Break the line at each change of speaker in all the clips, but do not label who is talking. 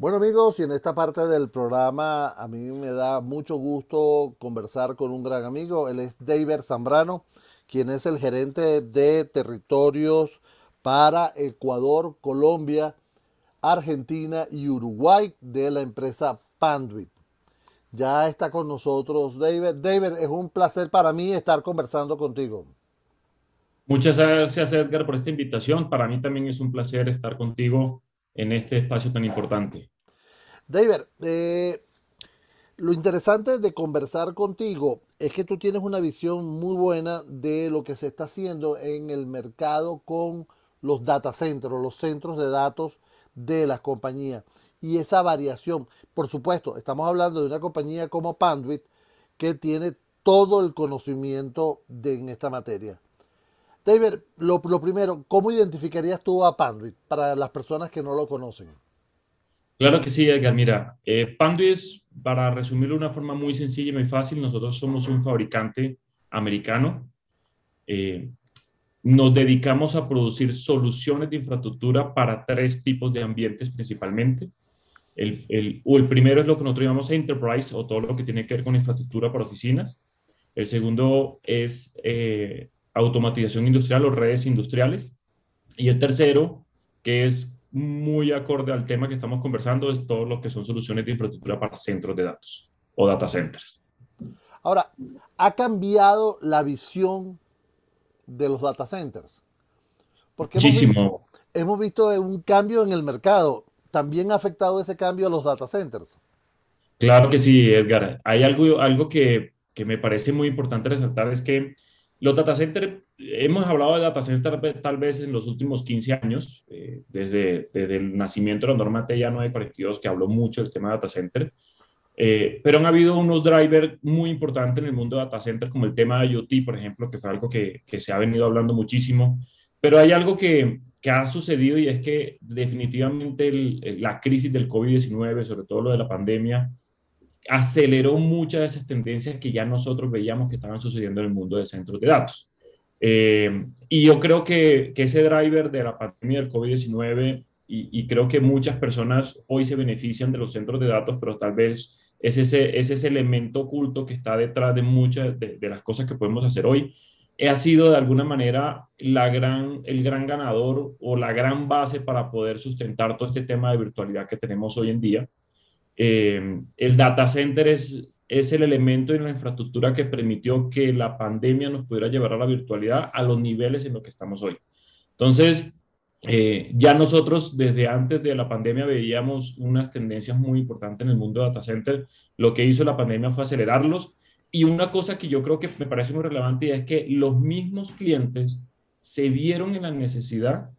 Bueno amigos, y en esta parte del programa a mí me da mucho gusto conversar con un gran amigo. Él es David Zambrano, quien es el gerente de territorios para Ecuador, Colombia, Argentina y Uruguay de la empresa Panduit. Ya está con nosotros David. David, es un placer para mí estar conversando contigo.
Muchas gracias Edgar por esta invitación. Para mí también es un placer estar contigo en este espacio tan importante.
David, eh, lo interesante de conversar contigo es que tú tienes una visión muy buena de lo que se está haciendo en el mercado con los data centers, los centros de datos de las compañías y esa variación. Por supuesto, estamos hablando de una compañía como Panduit que tiene todo el conocimiento de, en esta materia. David, lo, primero, ¿cómo identificarías tú a Panduit para las personas que no lo conocen?
Claro que sí, Edgar. Mira, eh, Panduit, para resumirlo de una forma muy sencilla y muy fácil, nosotros somos un fabricante americano. Eh, nos dedicamos a producir soluciones de infraestructura para tres tipos de ambientes principalmente. El, el, el primero es lo que nosotros llamamos enterprise o todo lo que tiene que ver con infraestructura para oficinas. El segundo es eh, automatización industrial o redes industriales. Y el tercero, que es muy acorde al tema que estamos conversando, es todo lo que son soluciones de infraestructura para centros de datos o data centers.
Ahora, ¿ha cambiado la visión de los data centers?
Porque Muchísimo.
Hemos visto, un cambio en el mercado. ¿También ha afectado ese cambio a los data centers?
Claro que sí, Edgar. Hay algo, algo que, que me parece muy importante resaltar, es que los data centers, hemos hablado de data centers tal vez en los últimos 15 años, eh, desde, desde, el nacimiento de la norma TEA 942, que habló mucho del tema de data center, eh, pero han habido unos drivers muy importantes en el mundo de data centers, como el tema de IoT, por ejemplo, que fue algo que, que se ha venido hablando muchísimo, pero hay algo que, que ha sucedido y es que definitivamente la crisis del COVID-19, sobre todo lo de la pandemia, aceleró muchas de esas tendencias que ya nosotros veíamos que estaban sucediendo en el mundo de centros de datos. Eh, y yo creo que, que, ese driver de la pandemia del COVID-19, y, creo que muchas personas hoy se benefician de los centros de datos, pero tal vez es ese, es ese elemento oculto que está detrás de muchas de, las cosas que podemos hacer hoy, ha sido de alguna manera la gran, el gran ganador o la gran base para poder sustentar todo este tema de virtualidad que tenemos hoy en día. Eh, el data center es, es el elemento en la infraestructura que permitió que la pandemia nos pudiera llevar a la virtualidad a los niveles en los que estamos hoy. Entonces, eh, ya nosotros desde antes de la pandemia veíamos unas tendencias muy importantes en el mundo de data center. Lo que hizo la pandemia fue acelerarlos. Y una cosa que yo creo que me parece muy relevante es que los mismos clientes se vieron en la necesidad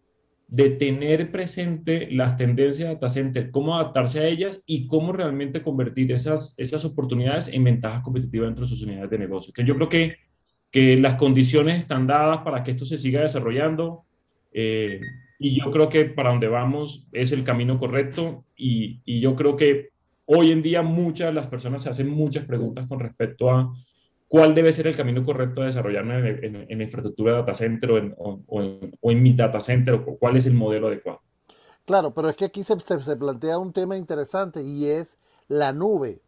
de tener presente las tendencias de data center, cómo adaptarse a ellas y cómo realmente convertir esas, esas oportunidades en ventajas competitivas dentro de sus unidades de negocio. Entonces yo creo que, que las condiciones están dadas para que esto se siga desarrollando eh, y yo creo que para donde vamos es el camino correcto y, y yo creo que hoy en día muchas de las personas se hacen muchas preguntas con respecto a cuál debe ser el camino correcto a desarrollarme en, infraestructura de data center o en, o, en, o en, mi data center o cuál es el modelo adecuado.
Claro, pero es que aquí se, plantea un tema interesante y es la nube.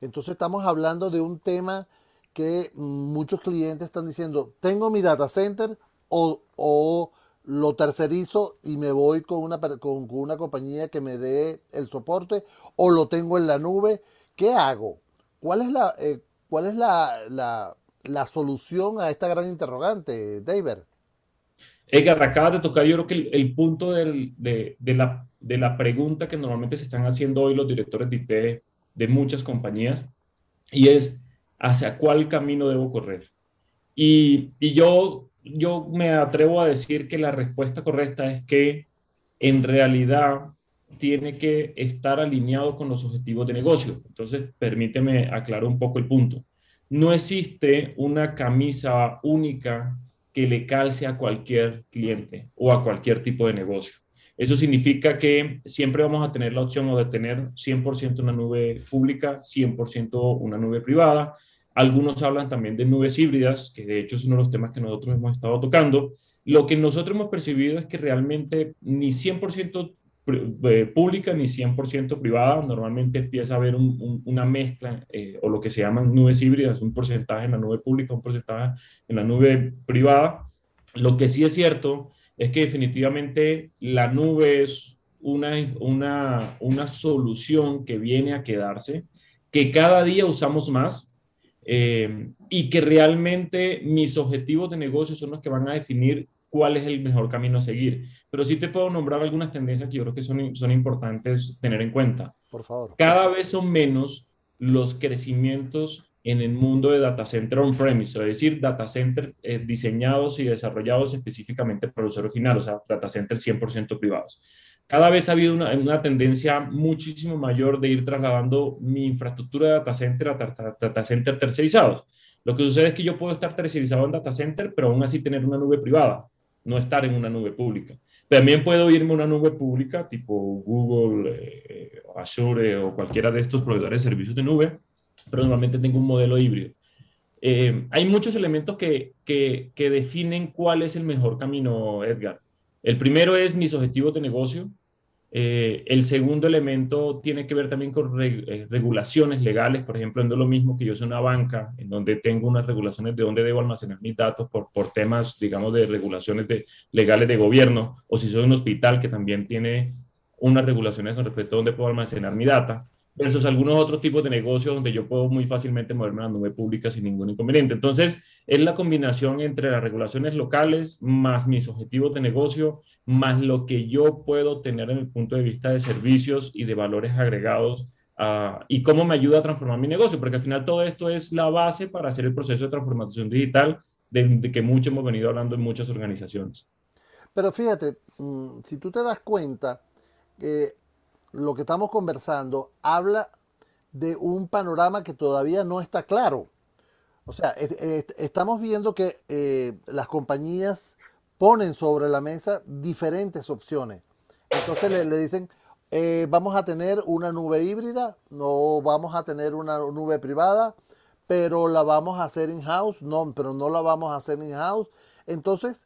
Entonces estamos hablando de un tema que muchos clientes están diciendo, tengo mi data center o, lo tercerizo y me voy con una, con, con una compañía que me dé el soporte o lo tengo en la nube. ¿Qué hago? ¿Cuál es la... Eh, ¿Cuál es la, la, solución a esta gran interrogante, David?
Edgar, acabas de tocar yo creo que el, punto del, de, de, la, de la pregunta que normalmente se están haciendo hoy los directores de IT de muchas compañías y es hacia cuál camino debo correr. Y, y yo, yo me atrevo a decir que la respuesta correcta es que en realidad tiene que estar alineado con los objetivos de negocio. Entonces, permíteme aclarar un poco el punto. No existe una camisa única que le calce a cualquier cliente o a cualquier tipo de negocio. Eso significa que siempre vamos a tener la opción de tener 100% una nube pública, 100% una nube privada. Algunos hablan también de nubes híbridas, que de hecho es uno de los temas que nosotros hemos estado tocando. Lo que nosotros hemos percibido es que realmente ni 100% eh, pública ni 100% privada. Normalmente empieza a haber una mezcla eh, o lo que se llaman nubes híbridas, un porcentaje en la nube pública, un porcentaje en la nube privada. Lo que sí es cierto es que definitivamente la nube es una, una, una solución que viene a quedarse, que cada día usamos más eh, y que realmente mis objetivos de negocio son los que van a definir cuál es el mejor camino a seguir. Pero sí te puedo nombrar algunas tendencias que yo creo que son, son importantes tener en cuenta.
Por favor.
Cada vez son menos los crecimientos en el mundo de data center on-premise, es decir, data center eh, diseñados y desarrollados específicamente para el usuario final, o sea, data centers 100% privados. Cada vez ha habido una, una, tendencia muchísimo mayor de ir trasladando mi infraestructura de data center a data center tercerizados. Lo que sucede es que yo puedo estar tercerizado en data center, pero aún así tener una nube privada no estar en una nube pública. También puedo irme a una nube pública tipo Google, eh, Azure o cualquiera de estos proveedores de servicios de nube, pero normalmente tengo un modelo híbrido. Eh, hay muchos elementos que, que definen cuál es el mejor camino, Edgar. El primero es mis objetivos de negocio, eh, el segundo elemento tiene que ver también con eh, regulaciones legales, por ejemplo, no es lo mismo que yo soy una banca, en donde tengo unas regulaciones de dónde debo almacenar mis datos por, por temas, digamos, de regulaciones de, legales de gobierno, o si soy un hospital que también tiene unas regulaciones con respecto a dónde puedo almacenar mi data versus algunos otros tipos de negocios donde yo puedo muy fácilmente moverme a la nube pública sin ningún inconveniente. Entonces, es la combinación entre las regulaciones locales más mis objetivos de negocio, más lo que yo puedo tener en el punto de vista de servicios y de valores agregados uh, y cómo me ayuda a transformar mi negocio, porque al final todo esto es la base para hacer el proceso de transformación digital de, que mucho hemos venido hablando en muchas organizaciones.
Pero fíjate, mm, si tú te das cuenta, que lo que estamos conversando habla de un panorama que todavía no está claro. O sea, estamos viendo que eh, las compañías ponen sobre la mesa diferentes opciones. Entonces le, dicen, eh, vamos a tener una nube híbrida, no vamos a tener una nube privada, pero la vamos a hacer in-house, no, pero no la vamos a hacer in-house. Entonces,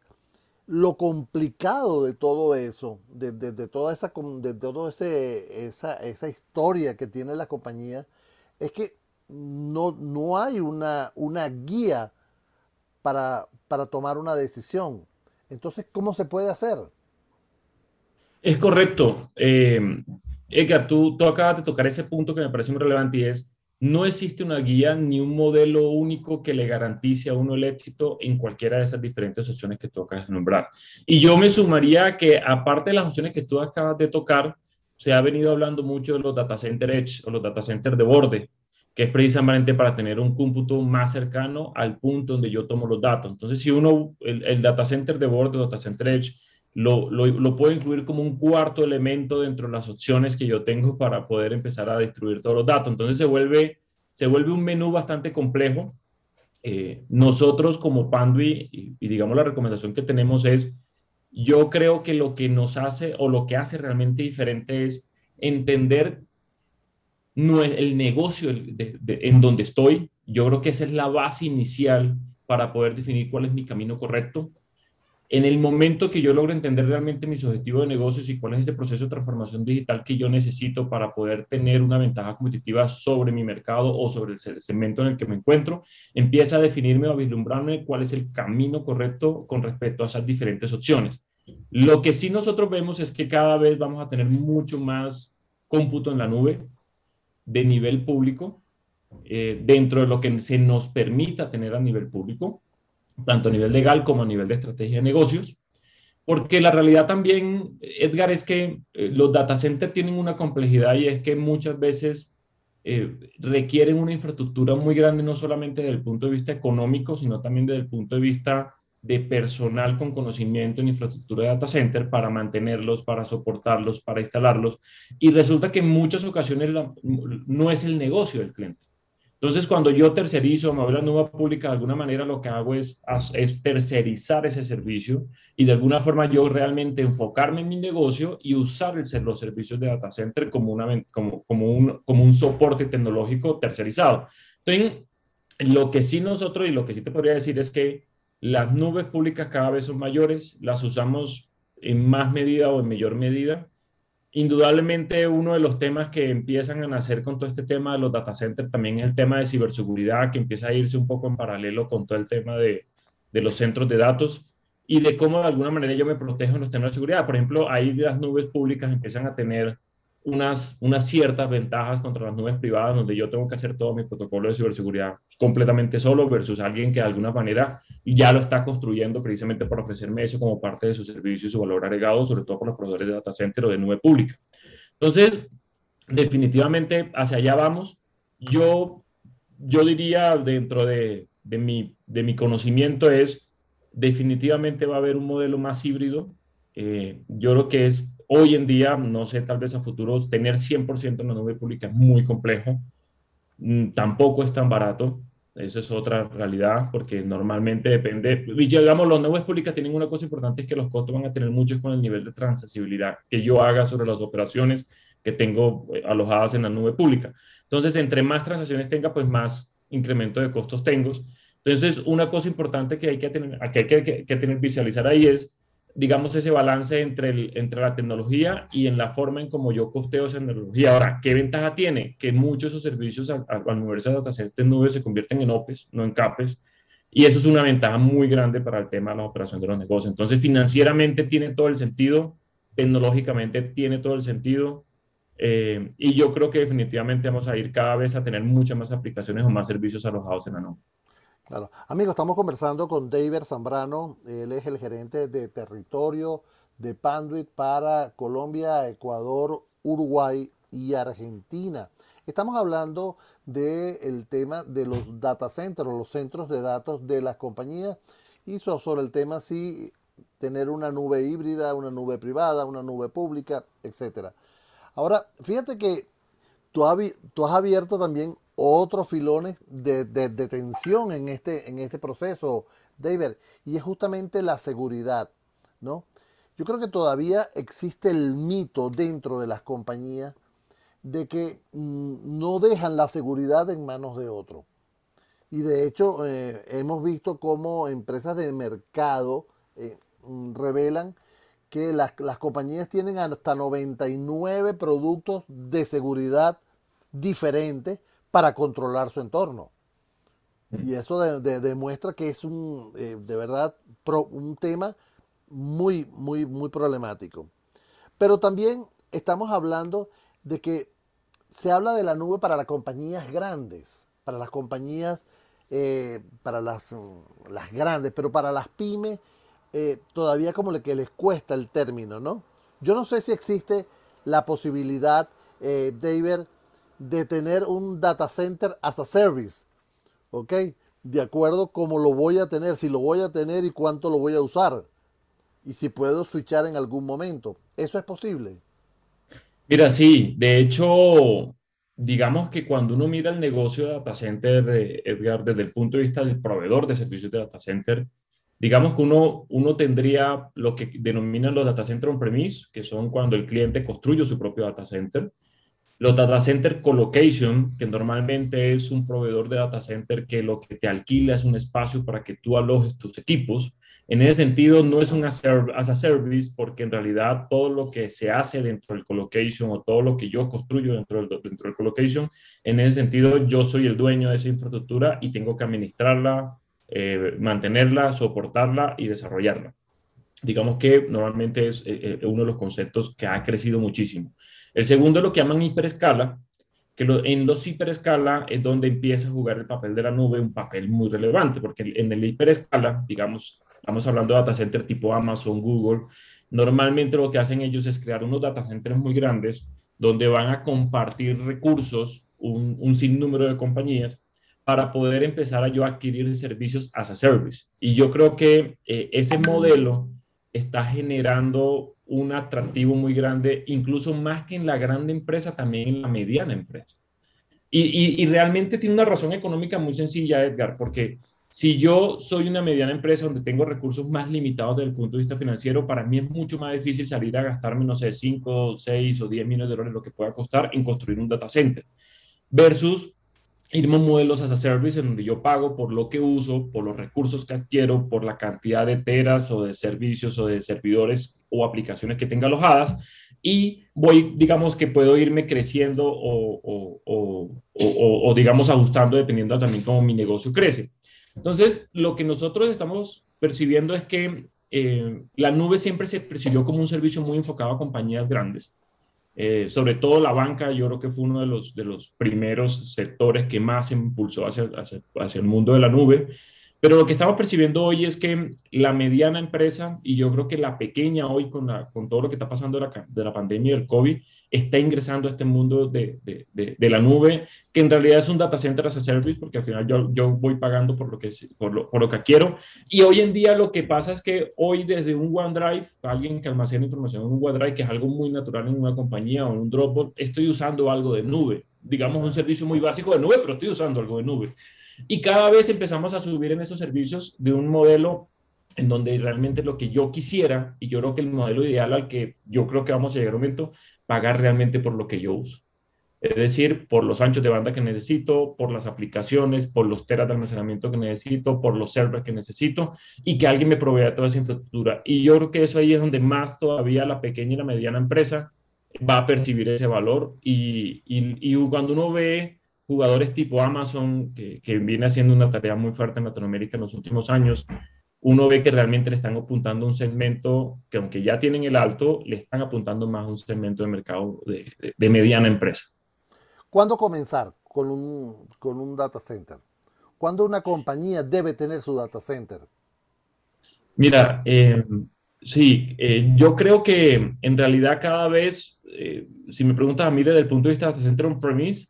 lo complicado de todo eso, de, toda, esa, de todo ese, esa, esa, historia que tiene la compañía, es que no, no hay una, una guía para, para tomar una decisión. Entonces, ¿cómo se puede hacer?
Es correcto. Eh, Edgar, tú, acabas de tocar ese punto que me parece muy relevante y es no existe una guía ni un modelo único que le garantice a uno el éxito en cualquiera de esas diferentes opciones que tú acabas de nombrar. Y yo me sumaría que aparte de las opciones que tú acabas de tocar, se ha venido hablando mucho de los data center edge o los data center de borde, que es precisamente para tener un cómputo más cercano al punto donde yo tomo los datos. Entonces, si uno, el, data center de borde, o data center edge, lo, lo, puedo incluir como un cuarto elemento dentro de las opciones que yo tengo para poder empezar a distribuir todos los datos. Entonces se vuelve, se vuelve un menú bastante complejo. Eh, nosotros como Pandui, y, y, digamos la recomendación que tenemos es, yo creo que lo que nos hace o lo que hace realmente diferente es entender no el negocio de, de, en donde estoy. Yo creo que esa es la base inicial para poder definir cuál es mi camino correcto en el momento que yo logro entender realmente mis objetivos de negocios y cuál es ese proceso de transformación digital que yo necesito para poder tener una ventaja competitiva sobre mi mercado o sobre el segmento en el que me encuentro, empieza a definirme o a vislumbrarme cuál es el camino correcto con respecto a esas diferentes opciones. Lo que sí nosotros vemos es que cada vez vamos a tener mucho más cómputo en la nube de nivel público, eh, dentro de lo que se nos permita tener a nivel público tanto a nivel legal como a nivel de estrategia de negocios, porque la realidad también, Edgar, es que eh, los data centers tienen una complejidad y es que muchas veces eh, requieren una infraestructura muy grande, no solamente desde el punto de vista económico, sino también desde el punto de vista de personal con conocimiento en infraestructura de data center para mantenerlos, para soportarlos, para instalarlos. Y resulta que en muchas ocasiones no es el negocio del cliente. Entonces, cuando yo tercerizo, me voy a la nube pública, de alguna manera lo que hago es, tercerizar ese servicio y de alguna forma yo realmente enfocarme en mi negocio y usar el, los servicios de data center como, una, como, un, como un soporte tecnológico tercerizado. Entonces, lo que sí nosotros y lo que sí te podría decir es que las nubes públicas cada vez son mayores, las usamos en más medida o en mayor medida indudablemente uno de los temas que empiezan a nacer con todo este tema de los data centers también es el tema de ciberseguridad, que empieza a irse un poco en paralelo con todo el tema de, de los centros de datos y de cómo de alguna manera yo me protejo en los temas de seguridad. Por ejemplo, ahí las nubes públicas empiezan a tener unas, unas ciertas ventajas contra las nubes privadas, donde yo tengo que hacer todo mi protocolo de ciberseguridad completamente solo versus alguien que de alguna manera ya lo está construyendo precisamente para ofrecerme eso como parte de su servicio y su valor agregado, sobre todo por los proveedores de data center o de nube pública. Entonces, definitivamente hacia allá vamos. Yo, yo diría dentro de, de, mi, de mi conocimiento es, definitivamente va a haber un modelo más híbrido. Eh, yo creo que es hoy en día, no sé, tal vez a futuros, tener 100% en la nube pública es muy complejo. Mm, tampoco es tan barato. Eso es otra realidad, porque normalmente depende, y digamos, las nubes públicas tienen una cosa importante, es que los costos van a tener mucho con el nivel de transaccionalidad que yo haga sobre las operaciones que tengo eh, alojadas en la nube pública. Entonces, entre más transacciones tenga, pues más incremento de costos tengo. Entonces, una cosa importante que hay que tener, que hay que, que, tener visualizar ahí es, digamos, ese balance entre, el, entre la tecnología y en la forma en cómo yo costeo esa tecnología. Ahora, ¿qué ventaja tiene? Que muchos de esos servicios al, al moverse a data centers nubes se convierten en OPEs, no en CAPES. Y eso es una ventaja muy grande para el tema de la operación de los negocios. Entonces, financieramente tiene todo el sentido, tecnológicamente tiene todo el sentido. Eh, y yo creo que definitivamente vamos a ir cada vez a tener muchas más aplicaciones o más servicios alojados en la nube.
Claro. Amigos, estamos conversando con David Zambrano. Él es el gerente de territorio de Panduit para Colombia, Ecuador, Uruguay y Argentina. Estamos hablando del tema de los data centers, los centros de datos de las compañías y sobre el tema si tener una nube híbrida, una nube privada, una nube pública, etcétera. Ahora, fíjate que tú has abierto también otros filones de, de, tensión en este, en este proceso, David, y es justamente la seguridad, ¿no? Yo creo que todavía existe el mito dentro de las compañías de que mm, no dejan la seguridad en manos de otro. Y de hecho, eh, hemos visto cómo empresas de mercado eh, mm, revelan que las, las compañías tienen hasta 99 productos de seguridad diferentes para controlar su entorno. Mm. Y eso demuestra que es un, eh, de verdad, un tema muy, muy, muy problemático. Pero también estamos hablando de que se habla de la nube para las compañías grandes, para las compañías, eh, para las, las, grandes, pero para las pymes eh, todavía como que les cuesta el término, ¿no? Yo no sé si existe la posibilidad, David, de tener un data center as a service, ¿ok? De acuerdo cómo lo voy a tener, si lo voy a tener y cuánto lo voy a usar. Y si puedo switchar en algún momento. ¿Eso es posible?
Mira, sí. De hecho, digamos que cuando uno mira el negocio de data center, Edgar, desde el punto de vista del proveedor de servicios de data center, digamos que uno, uno tendría lo que denominan los data center on-premise, que son cuando el cliente construye su propio data center. Los data center colocation, que normalmente es un proveedor de data center que lo que te alquila es un espacio para que tú alojes tus equipos. En ese sentido, no es un as a service porque en realidad todo lo que se hace dentro del colocation o todo lo que yo construyo dentro del, dentro del colocation, en ese sentido yo soy el dueño de esa infraestructura y tengo que administrarla, eh, mantenerla, soportarla y desarrollarla. Digamos que normalmente es eh, eh, uno de los conceptos que ha crecido muchísimo. El segundo es lo que llaman hiperescala, que en los hiperescala es donde empieza a jugar el papel de la nube, un papel muy relevante, porque en el hiperescala, digamos, estamos hablando de data center tipo Amazon, Google, normalmente lo que hacen ellos es crear unos data centers muy grandes donde van a compartir recursos, un, un sinnúmero de compañías, para poder empezar a yo adquirir servicios as a service. Y yo creo que eh, ese modelo está generando un atractivo muy grande, incluso más que en la grande empresa, también en la mediana empresa. Y, y, realmente tiene una razón económica muy sencilla, Edgar, porque si yo soy una mediana empresa donde tengo recursos más limitados desde el punto de vista financiero, para mí es mucho más difícil salir a gastarme, no sé, 5, 6 o 10 millones de dólares, lo que pueda costar en construir un data center, versus irme modelos as a service en donde yo pago por lo que uso, por los recursos que adquiero, por la cantidad de teras o de servicios o de servidores o aplicaciones que tenga alojadas y voy, digamos que puedo irme creciendo o digamos ajustando dependiendo también cómo mi negocio crece. Entonces, lo que nosotros estamos percibiendo es que eh, la nube siempre se percibió como un servicio muy enfocado a compañías grandes. Eh, sobre todo la banca, yo creo que fue uno de los, de los primeros sectores que más se impulsó hacia, hacia, hacia el mundo de la nube. Pero lo que estamos percibiendo hoy es que la mediana empresa, y yo creo que la pequeña hoy con, la, con todo lo que está pasando de la, de la pandemia del COVID, está ingresando a este mundo de, de, de, la nube, que en realidad es un data center as a service, porque al final yo, yo voy pagando por lo, que, por lo, por, lo, que quiero. Y hoy en día lo que pasa es que hoy desde un OneDrive, alguien que almacena información en un OneDrive, que es algo muy natural en una compañía o un Dropbox, estoy usando algo de nube. Digamos un servicio muy básico de nube, pero estoy usando algo de nube. Y cada vez empezamos a subir en esos servicios de un modelo en donde realmente lo que yo quisiera, y yo creo que el modelo ideal al que yo creo que vamos a llegar a un momento, pagar realmente por lo que yo uso. Es decir, por los anchos de banda que necesito, por las aplicaciones, por los teras de almacenamiento que necesito, por los servers que necesito y que alguien me provea toda esa infraestructura. Y yo creo que eso ahí es donde más todavía la pequeña y la mediana empresa va a percibir ese valor. Y, y, y cuando uno ve jugadores tipo Amazon, que, que viene haciendo una tarea muy fuerte en Latinoamérica en los últimos años, uno ve que realmente le están apuntando a un segmento que aunque ya tienen el alto, le están apuntando más a un segmento de mercado de, de, de mediana empresa.
¿Cuándo comenzar con un, con un data center? ¿Cuándo una compañía debe tener su data center?
Mira, eh, sí, eh, yo creo que en realidad cada vez, eh, si me preguntas a mí desde el punto de vista de data center on-premise,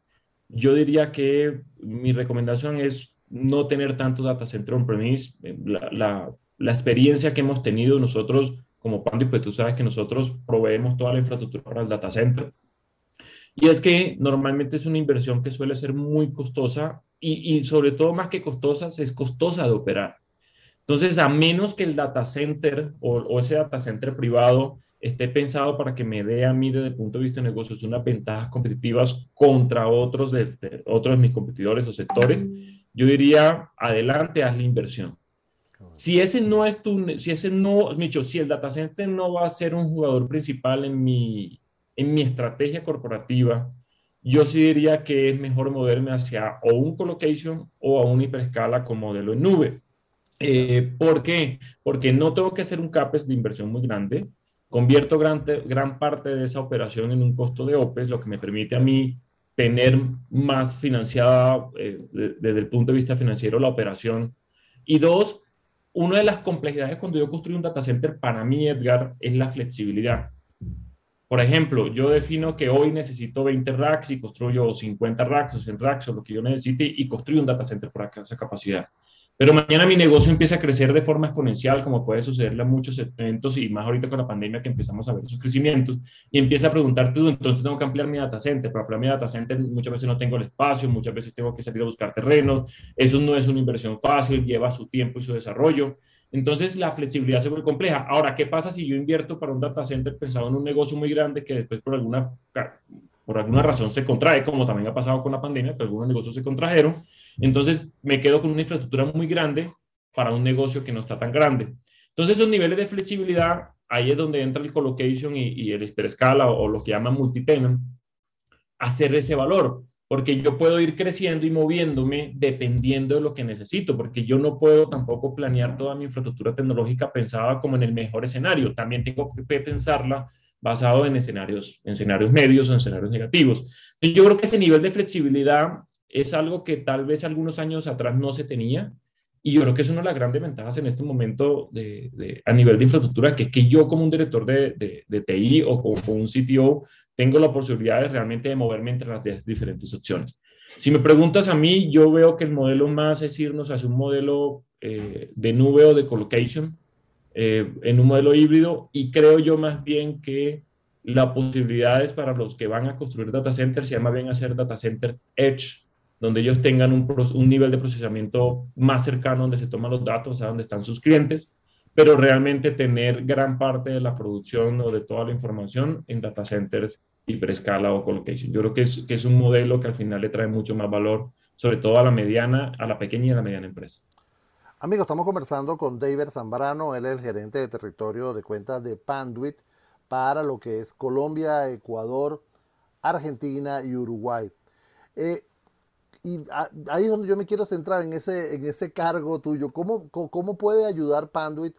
yo diría que mi recomendación es no tener tanto data center on-premise. La, la, la, experiencia que hemos tenido nosotros como Pandy, pues tú sabes que nosotros proveemos toda la infraestructura para el data center. Y es que normalmente es una inversión que suele ser muy costosa y, y sobre todo más que costosa, es costosa de operar. Entonces, a menos que el data center o, o ese data center privado esté pensado para que me dé a mí desde el punto de vista de negocios unas ventajas competitivas contra otros de, de, otros de mis competidores o sectores, yo diría, adelante, haz la inversión. Si ese no es tu, si ese no, Micho, si el data center no va a ser un jugador principal en mi, en mi estrategia corporativa, yo sí diría que es mejor moverme hacia o un colocation o a una hiperescala como modelo en nube. Eh, ¿Por qué? Porque no tengo que hacer un CAPEX de inversión muy grande, convierto gran, gran parte de esa operación en un costo de OPEX, lo que me permite a mí tener más financiada eh, desde el punto de vista financiero la operación. Y dos, una de las complejidades cuando yo construyo un data center para mí, Edgar, es la flexibilidad. Por ejemplo, yo defino que hoy necesito 20 racks y construyo 50 racks o 100 racks o lo que yo necesite y construyo un data center por esa capacidad. Pero mañana mi negocio empieza a crecer de forma exponencial, como puede sucederle a muchos eventos y más ahorita con la pandemia que empezamos a ver esos crecimientos, y empieza a preguntarte entonces tengo que ampliar mi data center. Para ampliar mi data center muchas veces no tengo el espacio, muchas veces tengo que salir a buscar terrenos. Eso no es una inversión fácil, lleva su tiempo y su desarrollo. Entonces la flexibilidad se vuelve compleja. Ahora, ¿qué pasa si yo invierto para un data center pensado en un negocio muy grande que después por alguna, por alguna razón se contrae, como también ha pasado con la pandemia, que algunos negocios se contrajeron? Entonces me quedo con una infraestructura muy grande para un negocio que no está tan grande. Entonces esos niveles de flexibilidad, ahí es donde entra el colocation y, y el hiperescala o, o, lo que llaman multitenant, hacer ese valor, porque yo puedo ir creciendo y moviéndome dependiendo de lo que necesito, porque yo no puedo tampoco planear toda mi infraestructura tecnológica pensada como en el mejor escenario, también tengo que pensarla basado en escenarios, en escenarios medios o en escenarios negativos. Yo creo que ese nivel de flexibilidad es algo que tal vez algunos años atrás no se tenía. Y yo creo que es una de las grandes ventajas en este momento a nivel de infraestructura, que es que yo como un director de, TI o como, como, un CTO tengo la posibilidad de realmente de moverme entre las diferentes opciones. Si me preguntas a mí, yo veo que el modelo más es irnos hacia un modelo eh, de nube o de colocation eh, en un modelo híbrido y creo yo más bien que las posibilidades para los que van a construir data centers se llama bien hacer data center edge donde ellos tengan un, un, nivel de procesamiento más cercano donde se toman los datos, a donde están sus clientes, pero realmente tener gran parte de la producción o de toda la información en data centers hiperescala o colocation. Yo creo que es, que es un modelo que al final le trae mucho más valor, sobre todo a la mediana, a la pequeña y a la mediana empresa.
Amigos, estamos conversando con David Zambrano, él es el gerente de territorio de cuentas de Panduit para lo que es Colombia, Ecuador, Argentina y Uruguay. Eh, y ahí es donde yo me quiero centrar en ese, en ese cargo tuyo. ¿Cómo, cómo puede ayudar Panduit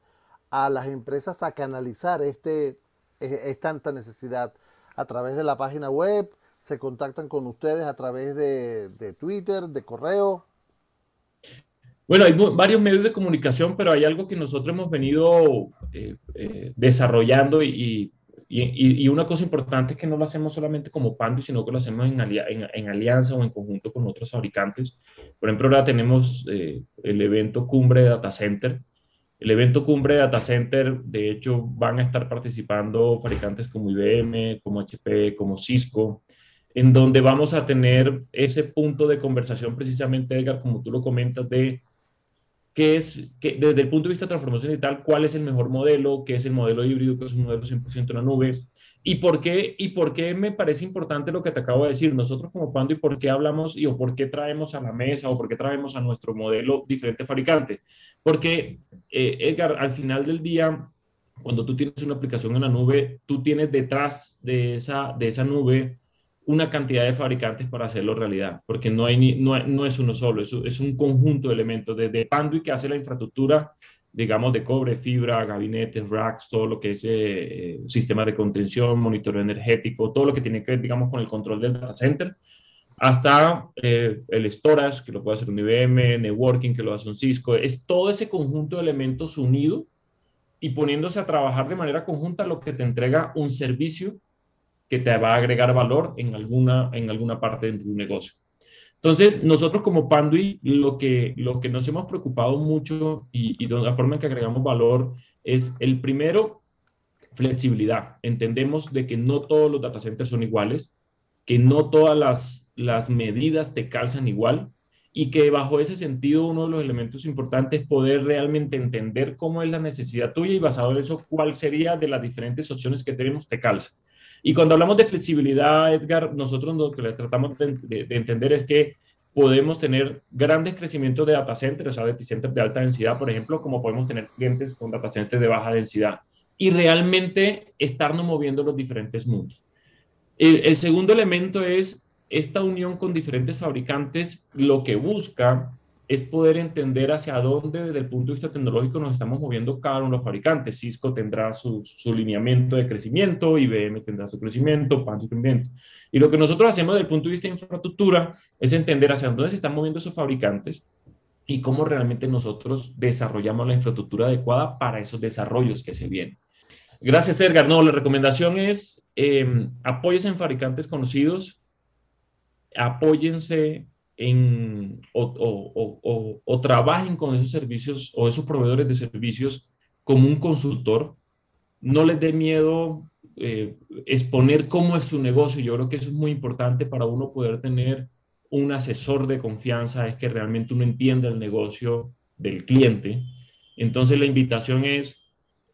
a las empresas a canalizar este, e, esta necesidad a través de la página web? ¿Se contactan con ustedes a través de, de Twitter, de correo?
Bueno, hay varios medios de comunicación, pero hay algo que nosotros hemos venido eh, eh, desarrollando y, y, una cosa importante es que no lo hacemos solamente como Pandu, sino que lo hacemos en, alianza o en conjunto con otros fabricantes. Por ejemplo, ahora tenemos eh, el evento Cumbre Data Center. El evento Cumbre Data Center, de hecho, van a estar participando fabricantes como IBM, como HP, como Cisco, en donde vamos a tener ese punto de conversación precisamente, Edgar, como tú lo comentas, de qué es, que, desde el punto de vista de transformación digital, cuál es el mejor modelo, qué es el modelo híbrido, que es un modelo 100% en la nube, y por, qué, y por qué me parece importante lo que te acabo de decir. Nosotros como Pando, ¿y por qué hablamos y o por qué traemos a la mesa o por qué traemos a nuestro modelo diferente fabricante? Porque, eh, Edgar, al final del día, cuando tú tienes una aplicación en la nube, tú tienes detrás de esa, de esa nube una cantidad de fabricantes para hacerlo realidad, porque no, hay ni, no, no es uno solo, es, es, un conjunto de elementos, desde Panduit que hace la infraestructura, digamos, de cobre, fibra, gabinetes, racks, todo lo que es eh, sistema de contención, monitoreo energético, todo lo que tiene que ver, digamos, con el control del data center, hasta eh, el storage, que lo puede hacer un IBM, networking, que lo hace un Cisco, es todo ese conjunto de elementos unido y poniéndose a trabajar de manera conjunta lo que te entrega un servicio que te va a agregar valor en alguna, en alguna parte de tu negocio. Entonces, nosotros como Pandui, lo que, lo que nos hemos preocupado mucho y, la forma en que agregamos valor es el primero, flexibilidad. Entendemos de que no todos los data centers son iguales, que no todas las, las medidas te calzan igual y que bajo ese sentido uno de los elementos importantes es poder realmente entender cómo es la necesidad tuya y basado en eso cuál sería de las diferentes opciones que tenemos te calza. Y cuando hablamos de flexibilidad, Edgar, nosotros lo que tratamos de, entender es que podemos tener grandes crecimientos de data centers, o sea, data centers de alta densidad, por ejemplo, como podemos tener clientes con data centers de baja densidad y realmente estarnos moviendo los diferentes mundos. el segundo elemento es esta unión con diferentes fabricantes, lo que busca es poder entender hacia dónde desde el punto de vista tecnológico nos estamos moviendo cada uno de los fabricantes. Cisco tendrá su, su lineamiento de crecimiento, IBM tendrá su crecimiento, PAN su crecimiento. Y lo que nosotros hacemos desde el punto de vista de infraestructura es entender hacia dónde se están moviendo esos fabricantes y cómo realmente nosotros desarrollamos la infraestructura adecuada para esos desarrollos que se vienen. Gracias, Edgar. No, la recomendación es eh, apóyense en fabricantes conocidos, apóyense en, o, trabajen con esos servicios o esos proveedores de servicios como un consultor. No les dé miedo eh, exponer cómo es su negocio. Yo creo que eso es muy importante para uno poder tener un asesor de confianza, es que realmente uno entienda el negocio del cliente. Entonces la invitación es,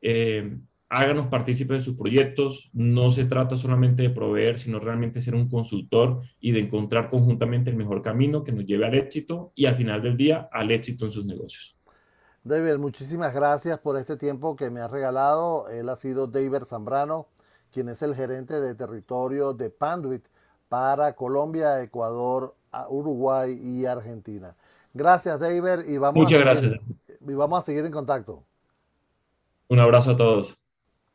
eh, háganos partícipes de sus proyectos. No se trata solamente de proveer, sino realmente ser un consultor y de encontrar conjuntamente el mejor camino que nos lleve al éxito y al final del día al éxito en sus negocios.
David, muchísimas gracias por este tiempo que me has regalado. Él ha sido David Zambrano, quien es el gerente de territorio de Panduit para Colombia, Ecuador, Uruguay y Argentina. Gracias, David, y vamos,
Muchas gracias.
y vamos a seguir en contacto.
Un abrazo a todos.